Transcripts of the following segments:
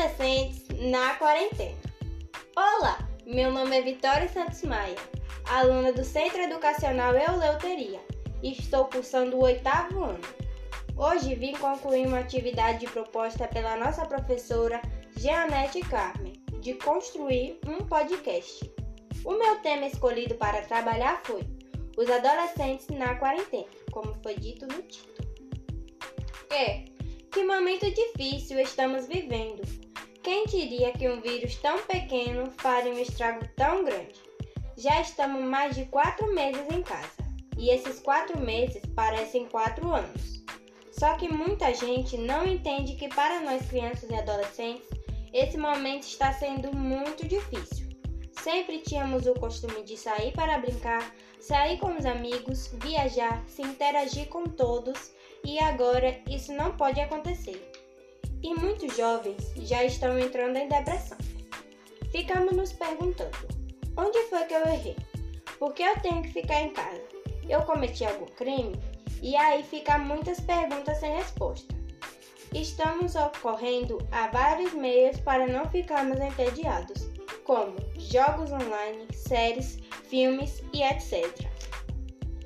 Adolescentes na quarentena. Olá, meu nome é Vitória Santos Maia, aluna do Centro Educacional Euleuteria e estou cursando o oitavo ano. Hoje vim concluir uma atividade proposta pela nossa professora Jeanette Carmen, de construir um podcast. O meu tema escolhido para trabalhar foi Os Adolescentes na Quarentena, como foi dito no título. É, que momento difícil estamos vivendo. Quem diria que um vírus tão pequeno faria um estrago tão grande? Já estamos mais de quatro meses em casa e esses quatro meses parecem quatro anos. Só que muita gente não entende que para nós crianças e adolescentes esse momento está sendo muito difícil. Sempre tínhamos o costume de sair para brincar, sair com os amigos, viajar, se interagir com todos e agora isso não pode acontecer. E muitos jovens já estão entrando em depressão. Ficamos nos perguntando: onde foi que eu errei? Por que eu tenho que ficar em casa? Eu cometi algum crime? E aí ficam muitas perguntas sem resposta. Estamos ocorrendo a vários meios para não ficarmos entediados, como jogos online, séries, filmes e etc.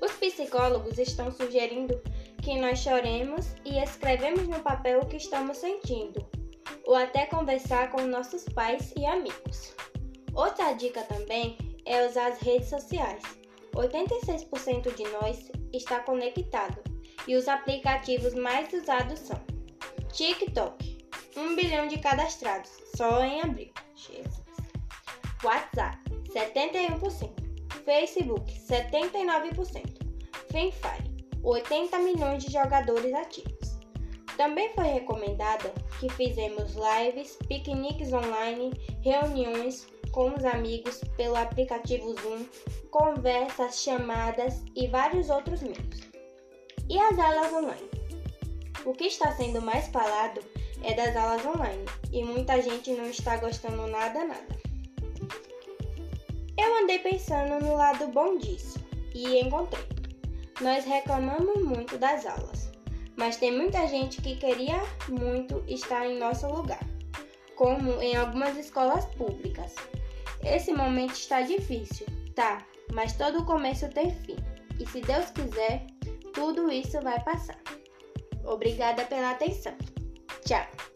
Os psicólogos estão sugerindo que nós choremos e escrevemos no papel o que estamos sentindo, ou até conversar com nossos pais e amigos. Outra dica também é usar as redes sociais. 86% de nós está conectado e os aplicativos mais usados são TikTok, 1 bilhão de cadastrados só em abril. Jesus. WhatsApp, 71%. Facebook, 79%. Free Fire, 80 milhões de jogadores ativos. Também foi recomendado que fizemos lives, piqueniques online, reuniões com os amigos pelo aplicativo Zoom, conversas, chamadas e vários outros meios. E as aulas online? O que está sendo mais falado é das aulas online e muita gente não está gostando nada nada. Eu andei pensando no lado bom disso e encontrei. Nós reclamamos muito das aulas, mas tem muita gente que queria muito estar em nosso lugar, como em algumas escolas públicas. Esse momento está difícil, tá, mas todo começo tem fim, e se Deus quiser, tudo isso vai passar. Obrigada pela atenção. Tchau!